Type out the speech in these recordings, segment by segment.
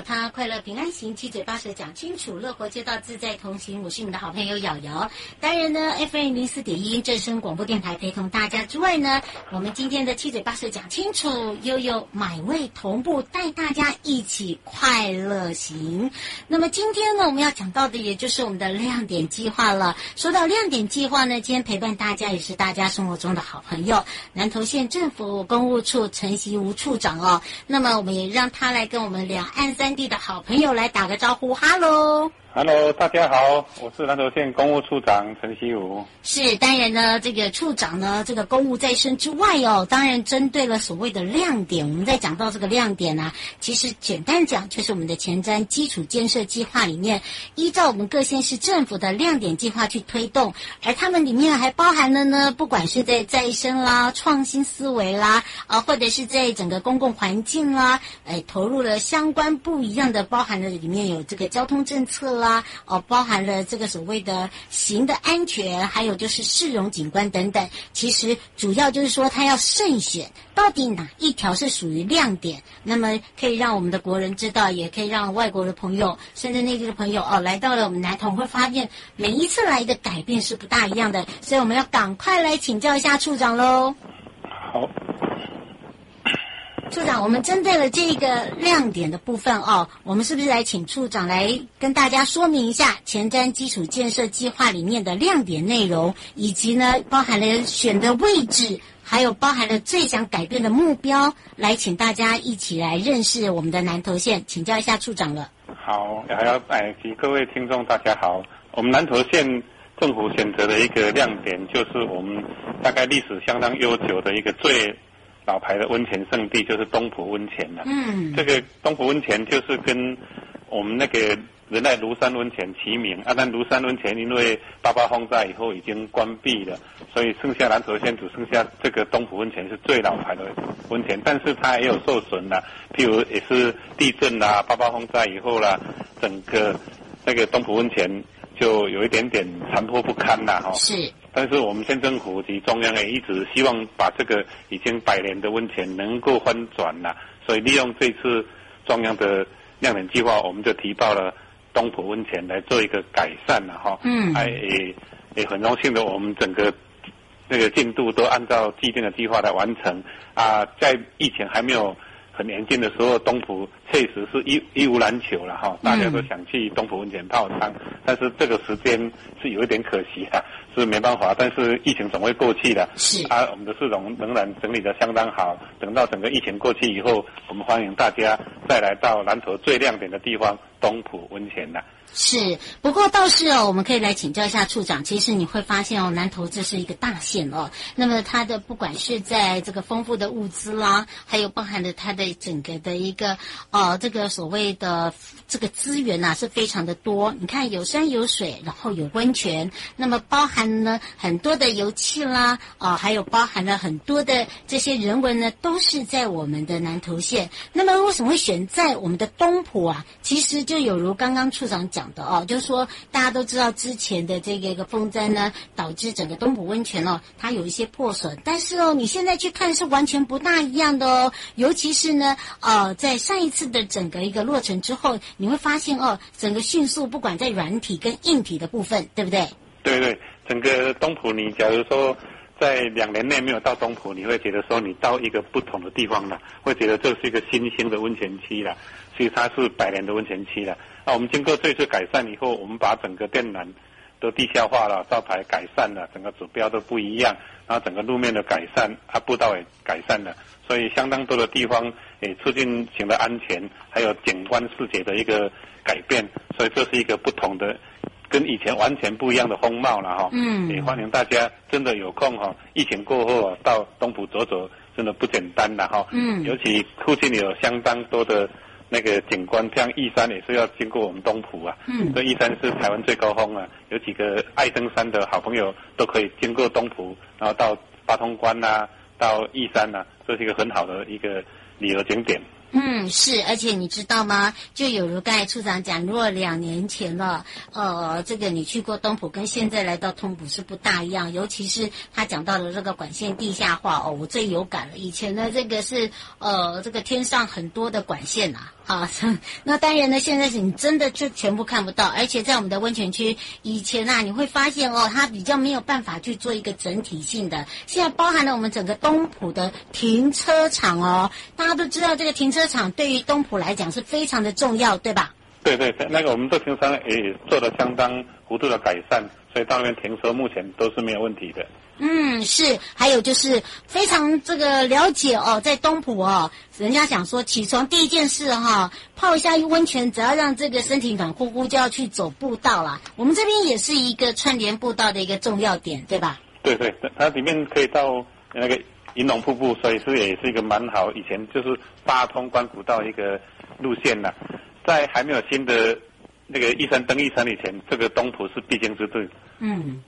他，快乐平安行，七嘴八舌讲清楚，乐活街道自在同行。我是你们的好朋友瑶瑶。当然呢，FM 零四点一正声广播电台陪同大家之外呢，我们今天的七嘴八舌讲清楚，悠悠买位同步带大家一起快乐行。那么今天呢，我们要讲到的也就是我们的亮点计划了。说到亮点计划呢，今天陪伴大家也是大家生活中的好朋友，南投县政府公务处陈锡吾处长哦。那么我们也让他来跟我们聊。两岸三弟的好朋友来打个招呼，哈喽。Hello，大家好，我是南投县公务处长陈锡武。是，当然呢，这个处长呢，这个公务在身之外哦，当然针对了所谓的亮点，我们在讲到这个亮点呢、啊，其实简单讲就是我们的前瞻基础建设计划里面，依照我们各县市政府的亮点计划去推动，而他们里面还包含了呢，不管是在再生啦、创新思维啦，啊，或者是在整个公共环境啦，哎，投入了相关不一样的，包含了里面有这个交通政策。啊，哦，包含了这个所谓的行的安全，还有就是市容景观等等。其实主要就是说，他要慎选，到底哪一条是属于亮点，那么可以让我们的国人知道，也可以让外国的朋友，甚至内地的朋友哦，来到了我们南通，会发现每一次来的改变是不大一样的。所以我们要赶快来请教一下处长喽。好。处长，我们针对了这个亮点的部分哦，我们是不是来请处长来跟大家说明一下前瞻基础建设计划里面的亮点内容，以及呢包含了选的位置，还有包含了最想改变的目标，来请大家一起来认识我们的南投县，请教一下处长了。好，还要哎，各位听众大家好，我们南投县政府选择的一个亮点，就是我们大概历史相当悠久的一个最。老牌的温泉圣地就是东浦温泉了。嗯，这个东浦温泉就是跟我们那个人在庐山温泉齐名啊。但庐山温泉因为八八风灾以后已经关闭了，所以剩下南投县只剩下这个东浦温泉是最老牌的温泉，但是它也有受损了，譬如也是地震啦、八八风灾以后啦，整个那个东浦温泉就有一点点残破不堪了哈。是。但是我们县政府及中央也一直希望把这个已经百年的温泉能够翻转了，所以利用这次中央的亮点计划，我们就提到了东浦温泉来做一个改善了哈。嗯，还也也很荣幸的，我们整个那个进度都按照既定的计划来完成啊，在疫情还没有很年轻的时候，东浦确实是一一无难求了哈，大家都想去东浦温泉泡汤，但是这个时间是有一点可惜啊。是没办法，但是疫情总会过去的。是啊，我们的市容仍然整理的相当好。等到整个疫情过去以后，我们欢迎大家再来到南投最亮点的地方东浦温泉了。是，不过倒是哦，我们可以来请教一下处长。其实你会发现哦，南投这是一个大县哦。那么它的不管是在这个丰富的物资啦，还有包含了它的整个的一个呃这个所谓的这个资源呐、啊，是非常的多。你看有山有水，然后有温泉，那么包含呢很多的油气啦，啊、还有包含了很多的这些人文呢，都是在我们的南投县。那么为什么会选在我们的东埔啊？其实就有如刚刚处长讲。的哦，就是说大家都知道之前的这个一个风灾呢，导致整个东浦温泉哦，它有一些破损，但是哦，你现在去看是完全不大一样的哦，尤其是呢，呃，在上一次的整个一个落成之后，你会发现哦，整个迅速，不管在软体跟硬体的部分，对不对？对对，整个东浦，你假如说。在两年内没有到东浦，你会觉得说你到一个不同的地方了，会觉得这是一个新兴的温泉区了。其实它是百年的温泉区了。那我们经过这次改善以后，我们把整个电缆都地下化了，招牌改善了，整个指标都不一样，然后整个路面的改善，啊，步道也改善了，所以相当多的地方也促进行了安全，还有景观视觉的一个改变，所以这是一个不同的。跟以前完全不一样的风貌了哈，嗯，也欢迎大家真的有空哈，疫情过后啊，到东埔走走，真的不简单了哈，嗯，尤其附近有相当多的那个景观，像义山也是要经过我们东埔啊，嗯，这义山是台湾最高峰啊，有几个爱登山的好朋友都可以经过东埔，然后到八通关呐、啊，到义山呐、啊，这是一个很好的一个旅游景点。嗯，是，而且你知道吗？就有如刚才处长讲，如果两年前了，呃，这个你去过东浦，跟现在来到通浦是不大一样。尤其是他讲到的这个管线地下化哦，我最有感了。以前呢，这个是呃，这个天上很多的管线呐、啊，啊，那当然呢，现在是你真的就全部看不到。而且在我们的温泉区，以前啊，你会发现哦，它比较没有办法去做一个整体性的。现在包含了我们整个东浦的停车场哦，大家都知道这个停车。场对于东埔来讲是非常的重要，对吧？对对对，那个我们这停车也做了相当幅度的改善，所以到那边停车目前都是没有问题的。嗯，是，还有就是非常这个了解哦，在东埔哦，人家讲说起床第一件事哈、哦，泡一下温泉，只要让这个身体暖乎乎，就要去走步道了。我们这边也是一个串联步道的一个重要点，对吧？对对，它里面可以到那个。银龙瀑布，所以是也是一个蛮好。以前就是八通关古道一个路线了，在还没有新的那个一山登一山以前，这个东埔是必经之地。嗯，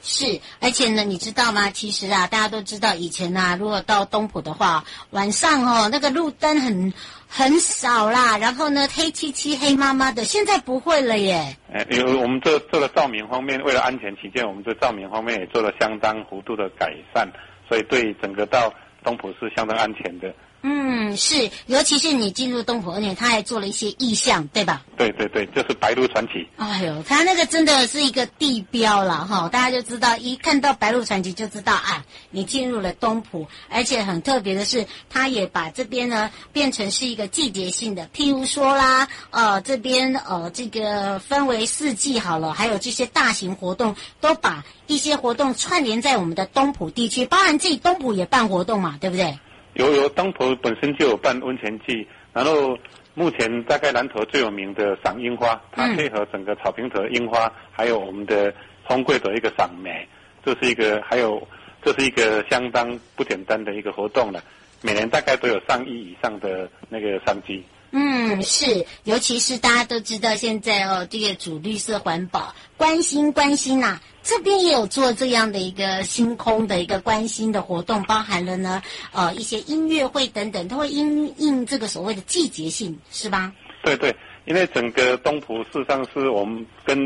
是，而且呢，你知道吗？其实啊，大家都知道，以前啊，如果到东埔的话，晚上哦，那个路灯很很少啦，然后呢，黑漆漆、黑麻麻的。现在不会了耶。哎，因为我们这做了照明方面，为了安全起见，我们这照明方面也做了相当幅度的改善。所以对整个到东浦是相当安全的。嗯，是，尤其是你进入东埔，而且他还做了一些意象，对吧？对对对，就是白鹿传奇。哎呦，他那个真的是一个地标了哈，大家就知道，一看到白鹿传奇就知道啊，你进入了东埔。而且很特别的是，他也把这边呢变成是一个季节性的，譬如说啦，呃，这边呃这个分为四季好了，还有这些大型活动，都把一些活动串联在我们的东埔地区，包含自己东埔也办活动嘛，对不对？有有，东埔本身就有办温泉季，然后目前大概南投最有名的赏樱花，它配合整个草坪头樱花，还有我们的丰贵的一个赏梅，这是一个还有这是一个相当不简单的一个活动了，每年大概都有上亿以上的那个商机。嗯，是，尤其是大家都知道现在哦，这个主绿色环保，关心关心呐、啊，这边也有做这样的一个星空的一个关心的活动，包含了呢，呃，一些音乐会等等，都会因应这个所谓的季节性，是吧？对对，因为整个东埔事实上是我们跟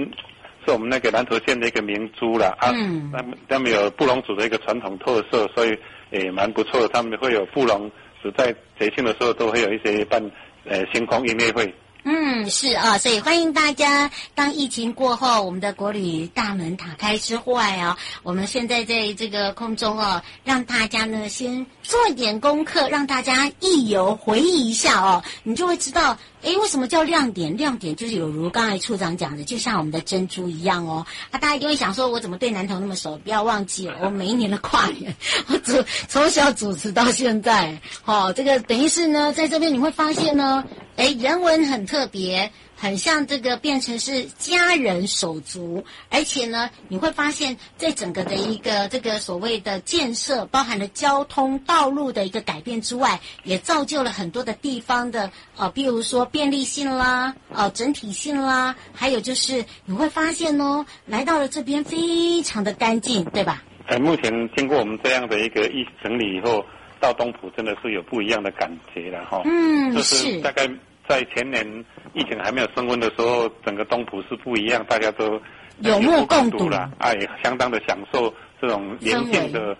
是我们那个南投县的一个明珠了啊，嗯，他们他们有布农族的一个传统特色，所以也蛮不错的，他们会有布农族在节庆的时候都会有一些办。呃，星空音乐会。嗯，是啊，所以欢迎大家。当疫情过后，我们的国旅大门打开之外啊，我们现在在这个空中哦，让大家呢先做一点功课，让大家一游回忆一下哦，你就会知道，哎，为什么叫亮点？亮点就是有如刚才处长讲的，就像我们的珍珠一样哦。啊，大家一定会想说，我怎么对南投那么熟？不要忘记了，我每一年的跨年，我主从小主持到现在，哦，这个等于是呢，在这边你会发现呢。哎，人文很特别，很像这个变成是家人手足，而且呢，你会发现在整个的一个这个所谓的建设，包含了交通道路的一个改变之外，也造就了很多的地方的呃，比如说便利性啦，呃，整体性啦，还有就是你会发现哦，来到了这边非常的干净，对吧？呃，目前经过我们这样的一个一整理以后，到东埔真的是有不一样的感觉了哈。嗯，就是大概。在前年疫情还没有升温的时候，整个东浦是不一样，大家都有目共睹了，啊，也相当的享受这种宁静的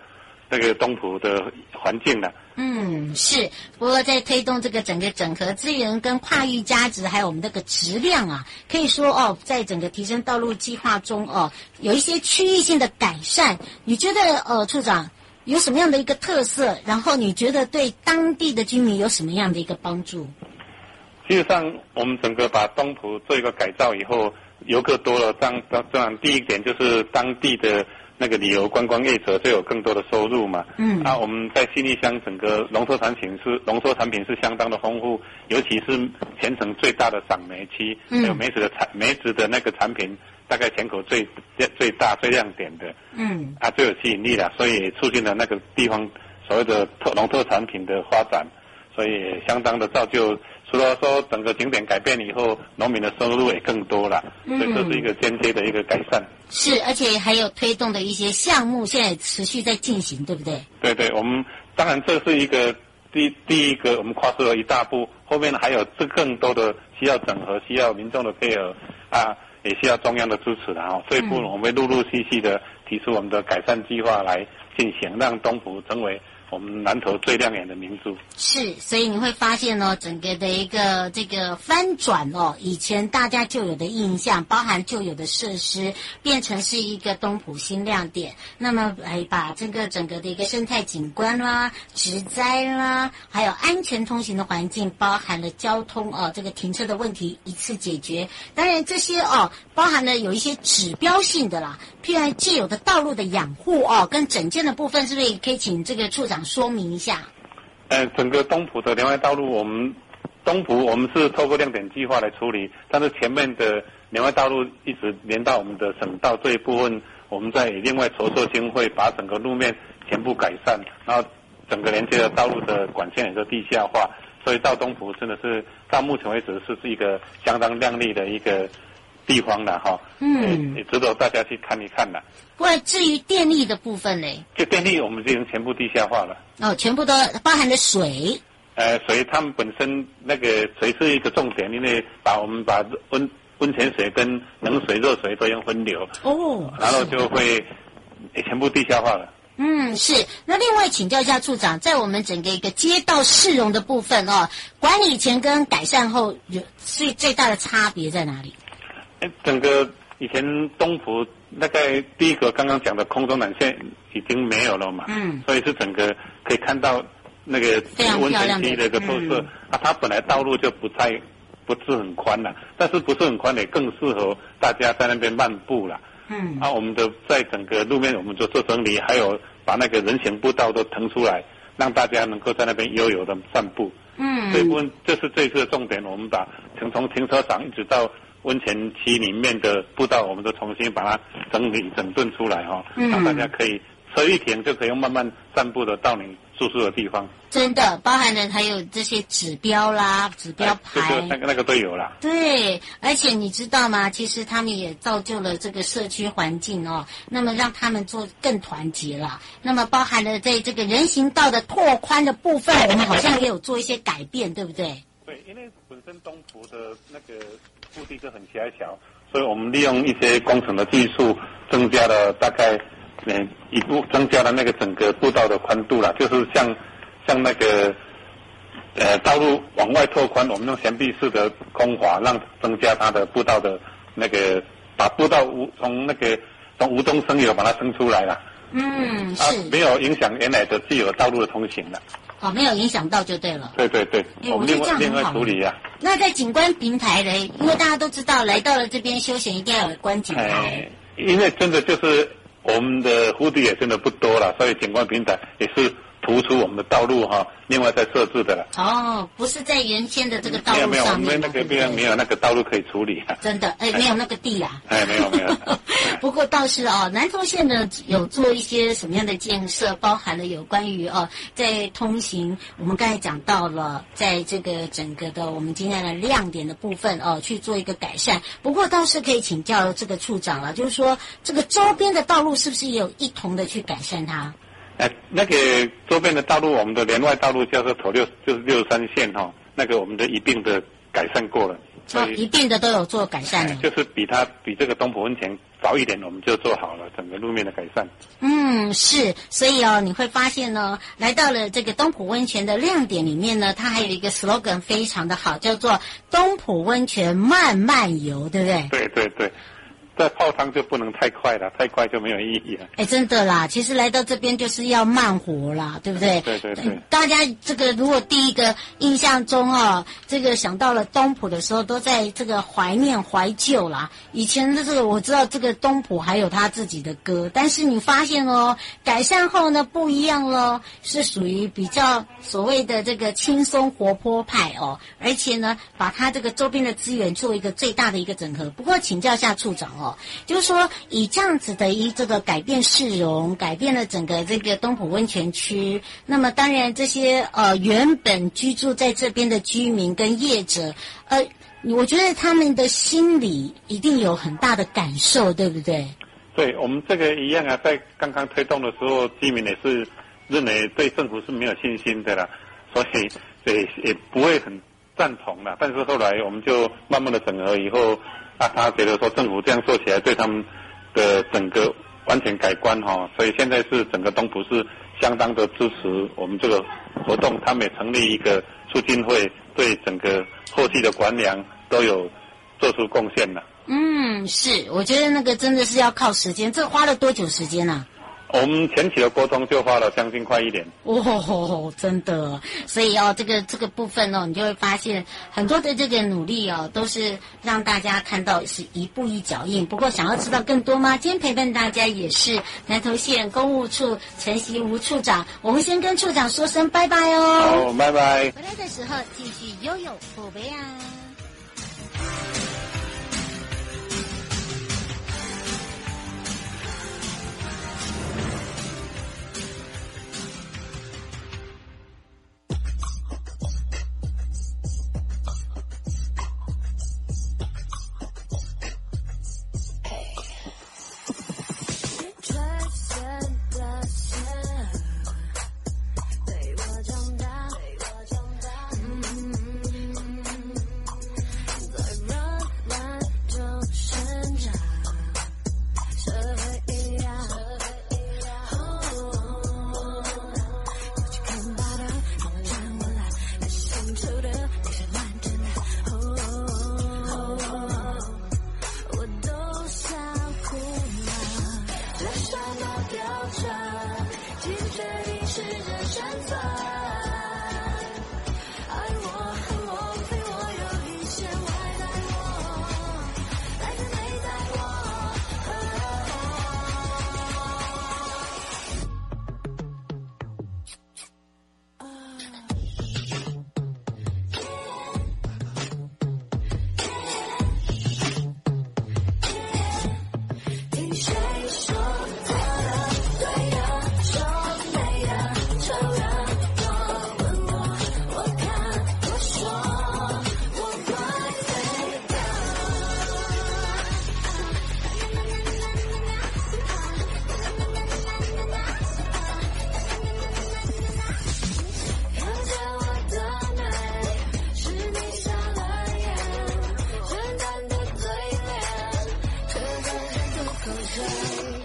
那个东浦的环境了。嗯，是。不过在推动这个整个整合资源跟跨域价值，还有我们这个质量啊，可以说哦，在整个提升道路计划中哦，有一些区域性的改善。你觉得呃，处长有什么样的一个特色？然后你觉得对当地的居民有什么样的一个帮助？事实上，我们整个把东浦做一个改造以后，游客多了，这样这样第一点就是当地的。那个旅游观光业者就有更多的收入嘛。嗯。啊，我们在新义乡整个农特产品是农特产品是相当的丰富，尤其是全城最大的赏梅区，还有梅子的产梅子的那个产品，大概全口最最大最亮点的。嗯。啊，最有吸引力了，所以促进了那个地方所谓的特农特产品的发展，所以相当的造就。除了说整个景点改变以后，农民的收入也更多了，所以这是一个间接的一个改善。是，而且还有推动的一些项目，现在持续在进行，对不对？对对，我们当然这是一个第第一个，我们跨出了一大步，后面还有这更多的需要整合，需要民众的配合啊，也需要中央的支持的啊。这一步我们会陆陆续续的提出我们的改善计划来进行，让东湖成为。我们南投最亮眼的明珠是，所以你会发现哦，整个的一个这个翻转哦，以前大家就有的印象，包含旧有的设施，变成是一个东埔新亮点。那么哎把这个整个的一个生态景观啦、植栽啦，还有安全通行的环境，包含了交通哦，这个停车的问题一次解决。当然这些哦，包含了有一些指标性的啦，譬如既有的道路的养护哦，跟整建的部分，是不是也可以请这个处长？说明一下，呃，整个东埔的连外道路，我们东埔我们是透过亮点计划来处理，但是前面的连外道路一直连到我们的省道这一部分，我们在另外筹措经费，把整个路面全部改善，然后整个连接的道路的管线也是地下化，所以到东埔真的是到目前为止是是一个相当亮丽的一个。地方的哈，嗯，也值得大家去看一看的。不过至于电力的部分呢？就电力，我们已经全部地下化了。哦，全部都包含了水。呃，水，他们本身那个水是一个重点，因为把我们把温温泉水跟冷水、热水都用分流。哦。然后就会全部地下化了。嗯，是。那另外请教一下处长，在我们整个一个街道市容的部分哦，管理前跟改善后有最最大的差别在哪里？整个以前东湖大概第一个刚刚讲的空中缆线已经没有了嘛，嗯，所以是整个可以看到那个温泉区的一个特色。啊，它本来道路就不太不是很宽了，但是不是很宽也更适合大家在那边漫步了。嗯，啊，我们的在整个路面我们就做整理，还有把那个人行步道都腾出来，让大家能够在那边悠游的散步。嗯，这部分这是这次的重点，我们把从从停车场一直到。温泉区里面的步道，我们都重新把它整理整顿出来哈，让大家可以车一停就可以用慢慢散步的到你住宿的地方。真的，包含了还有这些指标啦、指标牌，那个那个都有啦。对，而且你知道吗？其实他们也造就了这个社区环境哦，那么让他们做更团结了。那么包含了在这个人行道的拓宽的部分，我们好像也有做一些改变，对不对？对，因为本身东湖的那个。腹地就很狭小，所以我们利用一些工程的技术，增加了大概，嗯，一步增加了那个整个步道的宽度了，就是像像那个，呃，道路往外拓宽，我们用悬臂式的空滑，让增加它的步道的那个，把步道无从那个从无中生有把它生出来了。嗯，是。啊，没有影响原来的既有道路的通行了。哦，没有影响到就对了。对对对，欸、我们另外另外处理呀、啊。那在景观平台呢？因为大家都知道，来到了这边休闲一定要有观景台、欸。因为真的就是我们的蝴蝶也真的不多了，所以景观平台也是。突出我们的道路哈，另外再设置的了。哦，不是在原先的这个道路上面。没有没有，我们那个边没有那个道路可以处理。真的，哎，没有那个地啊。哎，没有没有。不过倒是哦，南投县呢有做一些什么样的建设，包含了有关于哦，在通行，我们刚才讲到了，在这个整个的我们今天的亮点的部分哦，去做一个改善。不过倒是可以请教这个处长了，就是说这个周边的道路是不是也有一同的去改善它？哎，那个周边的道路，我们的连外道路叫做头六，就是六三线哈、哦，那个我们的一并的改善过了，所以一并的都有做改善了。就是比它比这个东浦温泉早一点，我们就做好了整个路面的改善。嗯，是，所以哦，你会发现呢，来到了这个东浦温泉的亮点里面呢，它还有一个 slogan 非常的好，叫做“东浦温泉慢慢游”，对不对？对对对。这泡汤就不能太快了，太快就没有意义了。哎，真的啦，其实来到这边就是要慢活啦，对不对？对对对。大家这个如果第一个印象中哦，这个想到了东浦的时候，都在这个怀念怀旧啦。以前的这个我知道这个东浦还有他自己的歌，但是你发现哦，改善后呢不一样喽，是属于比较所谓的这个轻松活泼派哦，而且呢，把他这个周边的资源做一个最大的一个整合。不过请教一下处长哦。就是说，以这样子的一这个改变市容，改变了整个这个东浦温泉区。那么，当然这些呃原本居住在这边的居民跟业者，呃，我觉得他们的心里一定有很大的感受，对不对？对，我们这个一样啊，在刚刚推动的时候，居民也是认为对政府是没有信心的啦，所以也也不会很赞同啦。但是后来我们就慢慢的整合以后。啊，他觉得说政府这样做起来对他们的整个完全改观哈，所以现在是整个东埔是相当的支持我们这个活动，他们也成立一个促进会，对整个后期的管粮都有做出贡献了。嗯，是，我觉得那个真的是要靠时间，这花了多久时间呢？我们前期的沟通就花了将近快一年。哦，真的，所以哦，这个这个部分哦，你就会发现很多的这个努力哦，都是让大家看到是一步一脚印。不过，想要知道更多吗？今天陪伴大家也是南投县公务处陈习吴处长，我们先跟处长说声拜拜哦。好，拜拜。回来的时候继续悠悠宝贝啊。goes out.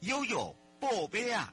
悠悠，宝贝啊！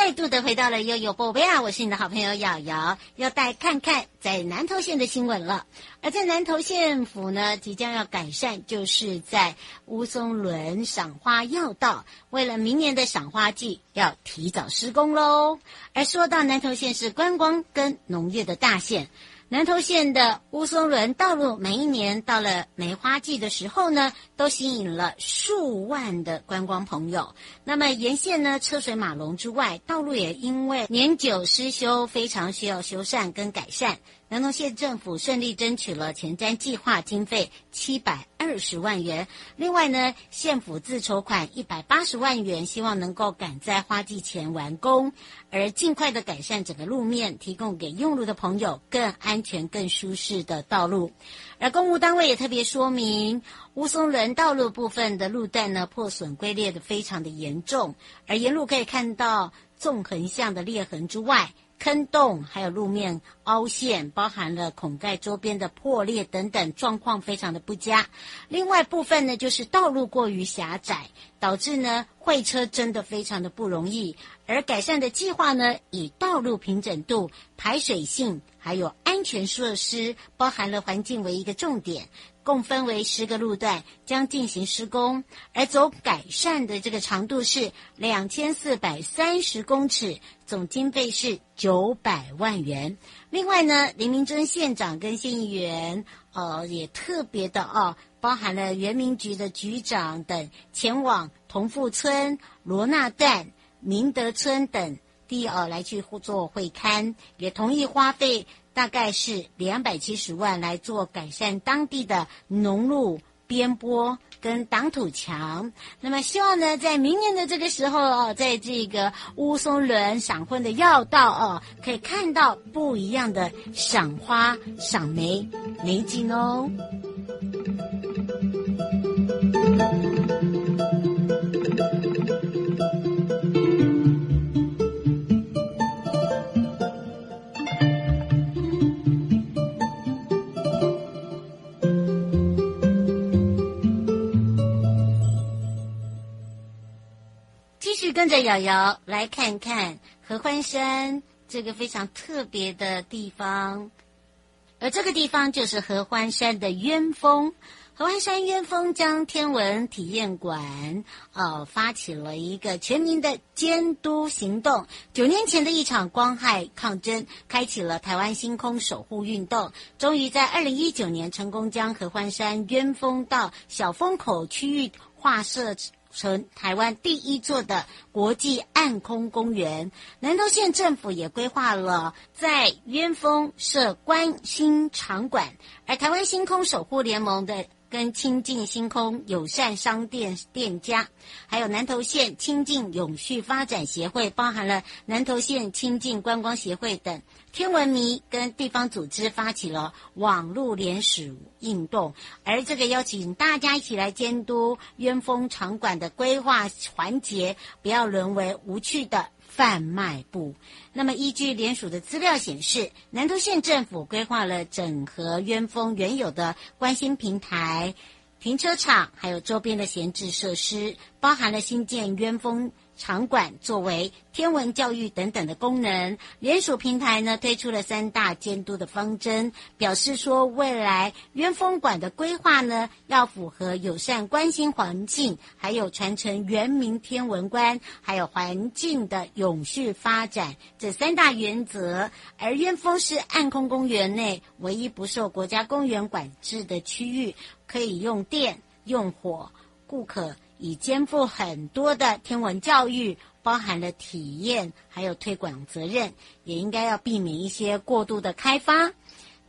再度的回到了悠悠宝贝啊！我是你的好朋友瑶瑶，要带看看在南投县的新闻了。而在南投县府呢，即将要改善，就是在乌松仑赏花要道，为了明年的赏花季，要提早施工喽。而说到南投县是观光跟农业的大县。南投县的乌松仑道路，每一年到了梅花季的时候呢，都吸引了数万的观光朋友。那么沿线呢，车水马龙之外，道路也因为年久失修，非常需要修缮跟改善。南投县政府顺利争取了前瞻计划经费七百二十万元，另外呢，县府自筹款一百八十万元，希望能够赶在花季前完工，而尽快的改善整个路面，提供给用路的朋友更安全、更舒适的道路。而公务单位也特别说明，乌松仑道路部分的路段呢，破损龟裂的非常的严重，而沿路可以看到纵横向的裂痕之外。坑洞，还有路面凹陷，包含了孔盖周边的破裂等等，状况非常的不佳。另外部分呢，就是道路过于狭窄，导致呢会车真的非常的不容易。而改善的计划呢，以道路平整度、排水性，还有安全设施，包含了环境为一个重点。共分为十个路段，将进行施工，而走改善的这个长度是两千四百三十公尺，总经费是九百万元。另外呢，林明珍县长跟县议员，呃，也特别的哦，包含了原民局的局长等前往同富村、罗纳段、明德村等地哦，来去做会勘，也同意花费。大概是两百七十万来做改善当地的农路边坡跟挡土墙。那么希望呢，在明年的这个时候哦，在这个乌松仑赏婚的要道哦，可以看到不一样的赏花赏梅美景哦。跟着瑶瑶来看看合欢山这个非常特别的地方，而这个地方就是合欢山的鸢峰。合欢山鸢峰将天文体验馆哦发起了一个全民的监督行动。九年前的一场光害抗争，开启了台湾星空守护运动，终于在二零一九年成功将合欢山鸢峰到小风口区域划设。成台湾第一座的国际暗空公园，南投县政府也规划了在鸢峰设观星场馆，而台湾星空守护联盟的。跟清净星空友善商店店家，还有南投县清净永续发展协会，包含了南投县清净观光协会等天文迷跟地方组织发起了网络联署运动，而这个邀请大家一起来监督鸢峰场馆的规划环节，不要沦为无趣的。贩卖部。那么，依据联署的资料显示，南投县政府规划了整合鸢峰原有的观星平台、停车场，还有周边的闲置设施，包含了新建鸢峰。场馆作为天文教育等等的功能，联署平台呢推出了三大监督的方针，表示说未来鸢峰馆的规划呢要符合友善关心环境，还有传承原民天文观，还有环境的永续发展这三大原则。而鸢峰是暗空公园内唯一不受国家公园管制的区域，可以用电、用火，顾客。已肩负很多的天文教育，包含了体验，还有推广责任，也应该要避免一些过度的开发。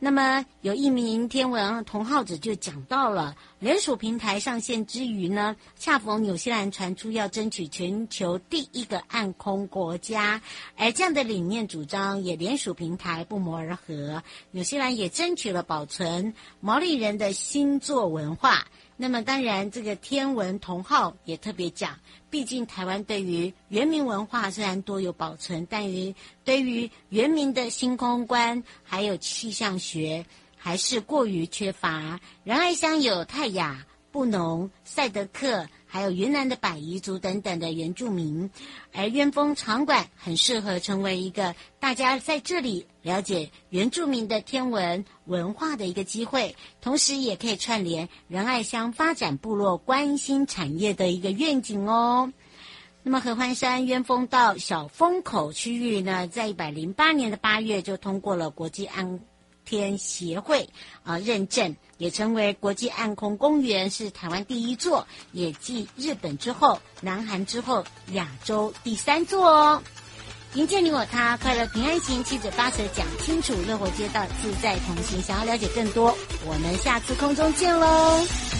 那么，有一名天文同好者就讲到了，联署平台上线之余呢，恰逢纽西兰传出要争取全球第一个暗空国家，而这样的理念主张也联署平台不谋而合。纽西兰也争取了保存毛利人的星座文化。那么当然，这个天文同号也特别讲，毕竟台湾对于原民文化虽然多有保存，但于对于原民的星空观还有气象学还是过于缺乏。然而乡有泰雅布农、赛德克，还有云南的百夷族等等的原住民。而鸢峰场馆很适合成为一个大家在这里了解原住民的天文文化的一个机会，同时也可以串联仁爱乡发展部落关心产业的一个愿景哦。那么合欢山鸢峰到小风口区域呢，在一百零八年的八月就通过了国际安天协会啊认证，也成为国际暗空公园，是台湾第一座，也继日本之后、南韩之后，亚洲第三座哦。迎接你我他，快乐平安行，七嘴八舌讲清楚，乐活街道自在同行。想要了解更多，我们下次空中见喽。